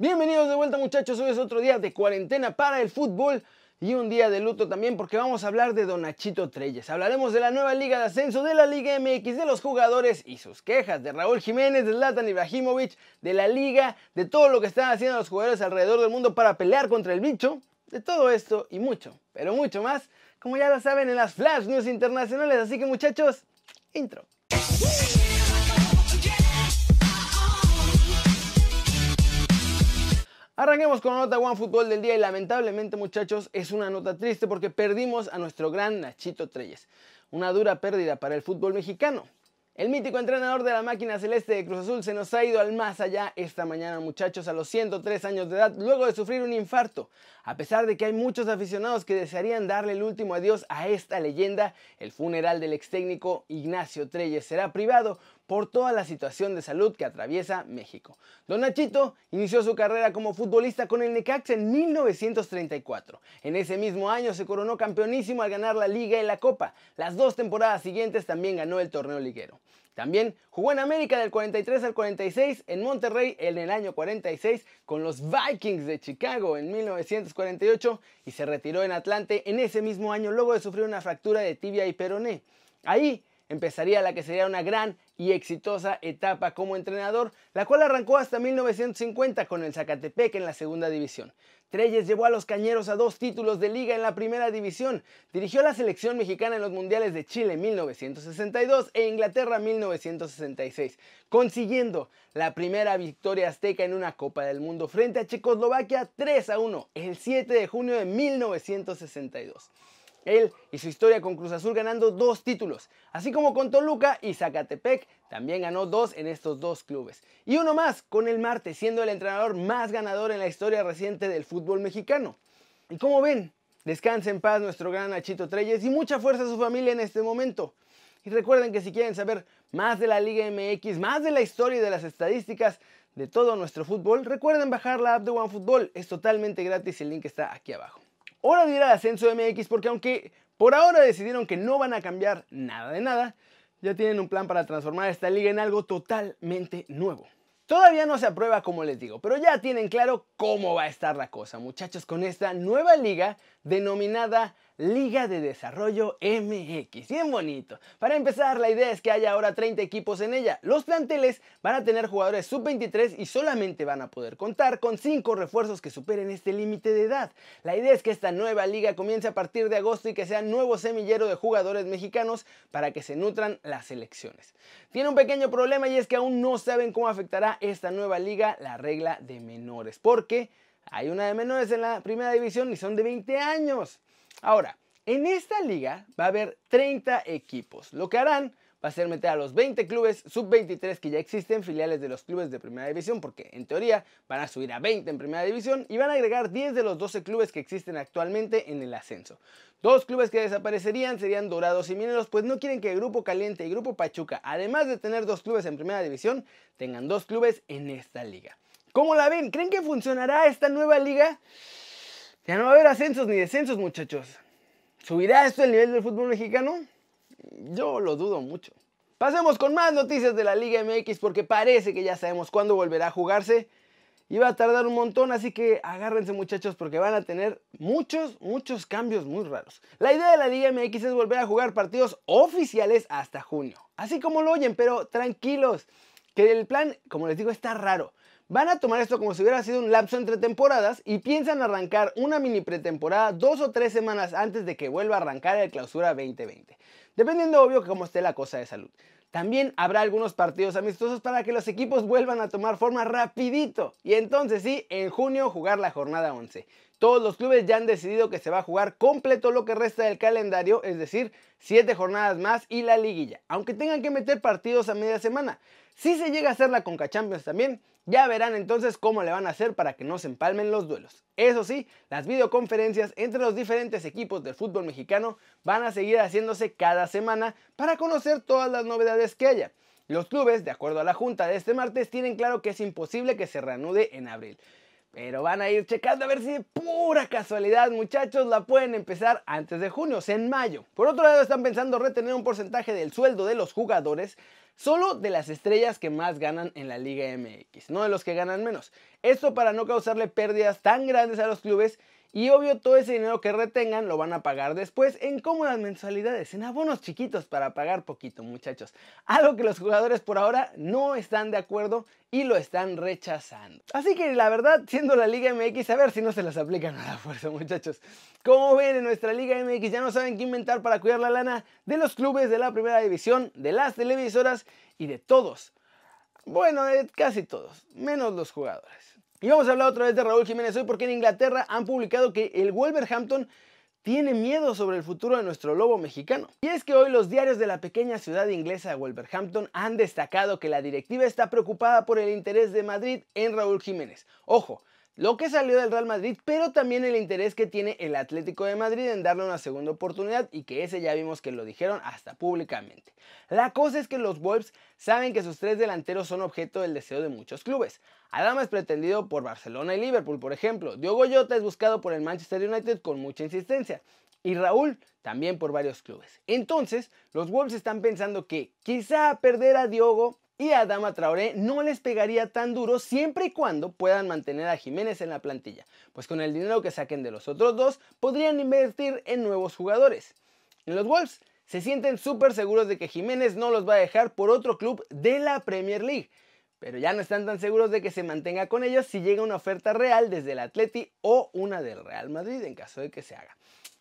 Bienvenidos de vuelta muchachos, hoy es otro día de cuarentena para el fútbol y un día de luto también porque vamos a hablar de Don Nachito Treyes. Hablaremos de la nueva liga de ascenso, de la Liga MX, de los jugadores y sus quejas, de Raúl Jiménez, de Zlatan Ibrahimovic, de la liga, de todo lo que están haciendo los jugadores alrededor del mundo para pelear contra el bicho, de todo esto y mucho, pero mucho más, como ya lo saben en las Flash News internacionales, así que muchachos, intro. Arranquemos con la nota One Fútbol del día y lamentablemente muchachos es una nota triste porque perdimos a nuestro gran Nachito Treyes. Una dura pérdida para el fútbol mexicano. El mítico entrenador de la máquina celeste de Cruz Azul se nos ha ido al más allá esta mañana muchachos a los 103 años de edad luego de sufrir un infarto. A pesar de que hay muchos aficionados que desearían darle el último adiós a esta leyenda, el funeral del ex técnico Ignacio Treyes será privado por toda la situación de salud que atraviesa México. Don Nachito inició su carrera como futbolista con el Necaxa en 1934. En ese mismo año se coronó campeonísimo al ganar la Liga y la Copa. Las dos temporadas siguientes también ganó el torneo liguero. También jugó en América del 43 al 46, en Monterrey en el año 46, con los Vikings de Chicago en 1948 y se retiró en Atlante en ese mismo año luego de sufrir una fractura de tibia y peroné. Ahí empezaría la que sería una gran y exitosa etapa como entrenador, la cual arrancó hasta 1950 con el Zacatepec en la segunda división. Treyes llevó a los Cañeros a dos títulos de liga en la primera división, dirigió a la selección mexicana en los Mundiales de Chile 1962 e Inglaterra 1966, consiguiendo la primera victoria azteca en una Copa del Mundo frente a Checoslovaquia 3 a 1 el 7 de junio de 1962. Él y su historia con Cruz Azul ganando dos títulos, así como con Toluca y Zacatepec, también ganó dos en estos dos clubes. Y uno más con el Marte, siendo el entrenador más ganador en la historia reciente del fútbol mexicano. Y como ven, descansa en paz nuestro gran Nachito Treyes y mucha fuerza a su familia en este momento. Y recuerden que si quieren saber más de la Liga MX, más de la historia y de las estadísticas de todo nuestro fútbol, recuerden bajar la app de OneFootball, es totalmente gratis y el link está aquí abajo. Hora de ir al ascenso MX porque aunque por ahora decidieron que no van a cambiar nada de nada, ya tienen un plan para transformar esta liga en algo totalmente nuevo. Todavía no se aprueba como les digo, pero ya tienen claro cómo va a estar la cosa, muchachos, con esta nueva liga denominada Liga de Desarrollo MX. Bien bonito. Para empezar, la idea es que haya ahora 30 equipos en ella. Los planteles van a tener jugadores sub-23 y solamente van a poder contar con 5 refuerzos que superen este límite de edad. La idea es que esta nueva liga comience a partir de agosto y que sea nuevo semillero de jugadores mexicanos para que se nutran las selecciones. Tiene un pequeño problema y es que aún no saben cómo afectará esta nueva liga la regla de menores. Porque hay una de menores en la primera división y son de 20 años. Ahora, en esta liga va a haber 30 equipos. Lo que harán va a ser meter a los 20 clubes sub-23 que ya existen, filiales de los clubes de primera división, porque en teoría van a subir a 20 en primera división y van a agregar 10 de los 12 clubes que existen actualmente en el ascenso. Dos clubes que desaparecerían serían Dorados y Mineros, pues no quieren que Grupo Caliente y Grupo Pachuca, además de tener dos clubes en primera división, tengan dos clubes en esta liga. ¿Cómo la ven? ¿Creen que funcionará esta nueva liga? Ya no va a haber ascensos ni descensos, muchachos. ¿Subirá esto el nivel del fútbol mexicano? Yo lo dudo mucho. Pasemos con más noticias de la Liga MX porque parece que ya sabemos cuándo volverá a jugarse. Y va a tardar un montón, así que agárrense muchachos porque van a tener muchos, muchos cambios muy raros. La idea de la Liga MX es volver a jugar partidos oficiales hasta junio. Así como lo oyen, pero tranquilos. Que el plan, como les digo, está raro van a tomar esto como si hubiera sido un lapso entre temporadas y piensan arrancar una mini pretemporada dos o tres semanas antes de que vuelva a arrancar el clausura 2020, dependiendo obvio cómo esté la cosa de salud. También habrá algunos partidos amistosos para que los equipos vuelvan a tomar forma rapidito y entonces sí, en junio jugar la jornada 11. Todos los clubes ya han decidido que se va a jugar completo lo que resta del calendario, es decir, 7 jornadas más y la liguilla, aunque tengan que meter partidos a media semana. Si se llega a hacer la Conca Champions también, ya verán entonces cómo le van a hacer para que no se empalmen los duelos. Eso sí, las videoconferencias entre los diferentes equipos del fútbol mexicano van a seguir haciéndose cada semana para conocer todas las novedades que haya. Los clubes, de acuerdo a la junta de este martes, tienen claro que es imposible que se reanude en abril. Pero van a ir checando a ver si pura casualidad, muchachos, la pueden empezar antes de junio, o sea, en mayo. Por otro lado, están pensando retener un porcentaje del sueldo de los jugadores, solo de las estrellas que más ganan en la Liga MX, no de los que ganan menos. Esto para no causarle pérdidas tan grandes a los clubes y obvio todo ese dinero que retengan lo van a pagar después en cómodas mensualidades, en abonos chiquitos para pagar poquito muchachos. Algo que los jugadores por ahora no están de acuerdo y lo están rechazando. Así que la verdad, siendo la Liga MX, a ver si no se las aplican a la fuerza muchachos. Como ven en nuestra Liga MX ya no saben qué inventar para cuidar la lana de los clubes de la primera división, de las televisoras y de todos. Bueno, de casi todos, menos los jugadores. Y vamos a hablar otra vez de Raúl Jiménez hoy porque en Inglaterra han publicado que el Wolverhampton tiene miedo sobre el futuro de nuestro lobo mexicano. Y es que hoy los diarios de la pequeña ciudad inglesa de Wolverhampton han destacado que la directiva está preocupada por el interés de Madrid en Raúl Jiménez. Ojo, lo que salió del Real Madrid, pero también el interés que tiene el Atlético de Madrid en darle una segunda oportunidad y que ese ya vimos que lo dijeron hasta públicamente. La cosa es que los Wolves saben que sus tres delanteros son objeto del deseo de muchos clubes. Adama es pretendido por Barcelona y Liverpool, por ejemplo. Diogo Jota es buscado por el Manchester United con mucha insistencia. Y Raúl también por varios clubes. Entonces, los Wolves están pensando que quizá perder a Diogo y a Adama Traoré no les pegaría tan duro siempre y cuando puedan mantener a Jiménez en la plantilla, pues con el dinero que saquen de los otros dos podrían invertir en nuevos jugadores. En los Wolves se sienten súper seguros de que Jiménez no los va a dejar por otro club de la Premier League, pero ya no están tan seguros de que se mantenga con ellos si llega una oferta real desde el Atleti o una del Real Madrid en caso de que se haga.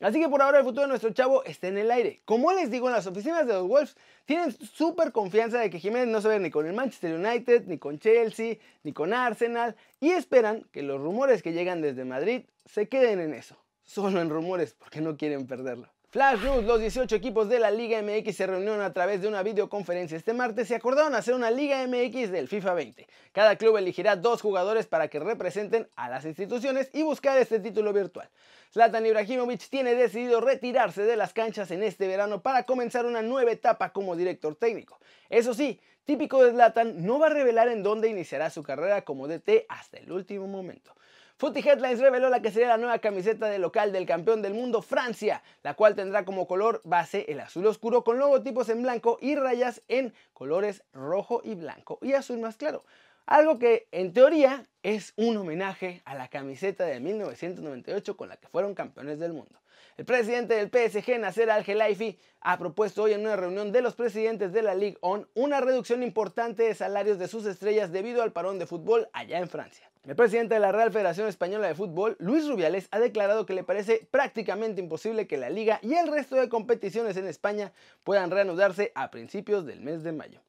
Así que por ahora el futuro de nuestro chavo está en el aire. Como les digo, en las oficinas de los Wolves tienen súper confianza de que Jiménez no se ve ni con el Manchester United, ni con Chelsea, ni con Arsenal y esperan que los rumores que llegan desde Madrid se queden en eso. Solo en rumores porque no quieren perderlo. Flash News, los 18 equipos de la Liga MX se reunieron a través de una videoconferencia este martes y acordaron hacer una Liga MX del FIFA 20. Cada club elegirá dos jugadores para que representen a las instituciones y buscar este título virtual. Zlatan Ibrahimovic tiene decidido retirarse de las canchas en este verano para comenzar una nueva etapa como director técnico. Eso sí, típico de Zlatan, no va a revelar en dónde iniciará su carrera como DT hasta el último momento. Footy Headlines reveló la que sería la nueva camiseta de local del campeón del mundo Francia, la cual tendrá como color base el azul oscuro con logotipos en blanco y rayas en colores rojo y blanco y azul más claro. Algo que en teoría es un homenaje a la camiseta de 1998 con la que fueron campeones del mundo. El presidente del PSG, Nasser Al-Khelaifi, ha propuesto hoy en una reunión de los presidentes de la Ligue 1 una reducción importante de salarios de sus estrellas debido al parón de fútbol allá en Francia. El presidente de la Real Federación Española de Fútbol, Luis Rubiales, ha declarado que le parece prácticamente imposible que la liga y el resto de competiciones en España puedan reanudarse a principios del mes de mayo.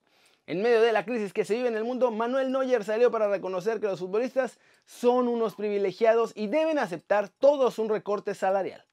En medio de la crisis que se vive en el mundo, Manuel Neuer salió para reconocer que los futbolistas son unos privilegiados y deben aceptar todos un recorte salarial.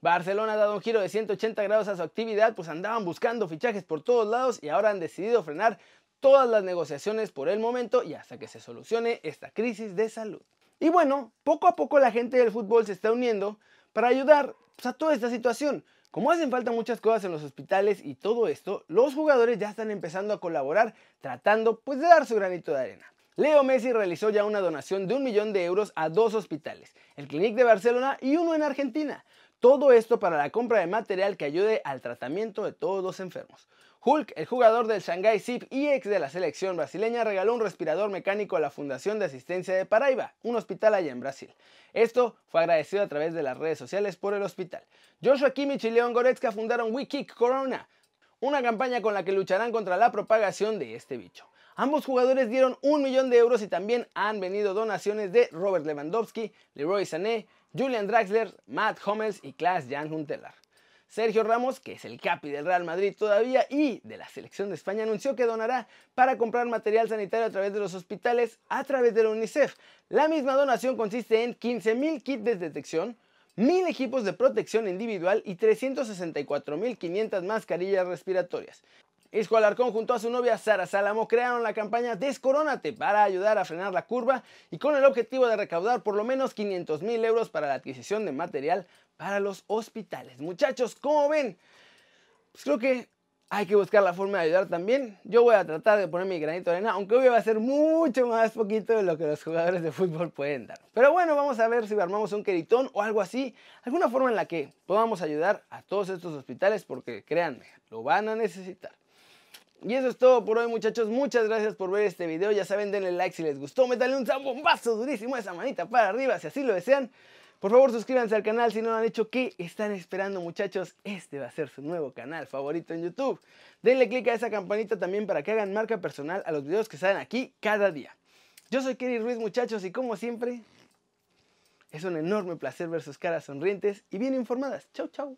Barcelona ha dado un giro de 180 grados a su actividad, pues andaban buscando fichajes por todos lados y ahora han decidido frenar todas las negociaciones por el momento y hasta que se solucione esta crisis de salud. Y bueno, poco a poco la gente del fútbol se está uniendo para ayudar pues, a toda esta situación. Como hacen falta muchas cosas en los hospitales y todo esto, los jugadores ya están empezando a colaborar tratando pues de dar su granito de arena. Leo Messi realizó ya una donación de un millón de euros a dos hospitales, el Clinic de Barcelona y uno en Argentina. Todo esto para la compra de material que ayude al tratamiento de todos los enfermos. Hulk, el jugador del Shanghai Zip y ex de la selección brasileña, regaló un respirador mecánico a la Fundación de Asistencia de Paraiba, un hospital allá en Brasil. Esto fue agradecido a través de las redes sociales por el hospital. Joshua Kimmich y Leon Goretzka fundaron WeKick Corona, una campaña con la que lucharán contra la propagación de este bicho. Ambos jugadores dieron un millón de euros y también han venido donaciones de Robert Lewandowski, Leroy Sané, Julian Draxler, Matt Hummels y Klaas Jan Huntelaar. Sergio Ramos, que es el capi del Real Madrid todavía y de la selección de España, anunció que donará para comprar material sanitario a través de los hospitales a través de la UNICEF. La misma donación consiste en 15.000 kits de detección, 1.000 equipos de protección individual y 364.500 mascarillas respiratorias. Isco Alarcón junto a su novia Sara Salamo crearon la campaña Descorónate para ayudar a frenar la curva y con el objetivo de recaudar por lo menos 500 mil euros para la adquisición de material para los hospitales. Muchachos, ¿cómo ven? Pues creo que hay que buscar la forma de ayudar también. Yo voy a tratar de poner mi granito de arena, aunque hoy va a ser mucho más poquito de lo que los jugadores de fútbol pueden dar. Pero bueno, vamos a ver si armamos un queritón o algo así, alguna forma en la que podamos ayudar a todos estos hospitales, porque créanme, lo van a necesitar. Y eso es todo por hoy muchachos, muchas gracias por ver este video, ya saben denle like si les gustó, métanle un zambombazo durísimo a esa manita para arriba si así lo desean. Por favor suscríbanse al canal si no lo han hecho, ¿qué están esperando muchachos? Este va a ser su nuevo canal favorito en YouTube. Denle click a esa campanita también para que hagan marca personal a los videos que salen aquí cada día. Yo soy Kerry Ruiz muchachos y como siempre, es un enorme placer ver sus caras sonrientes y bien informadas. Chau chau.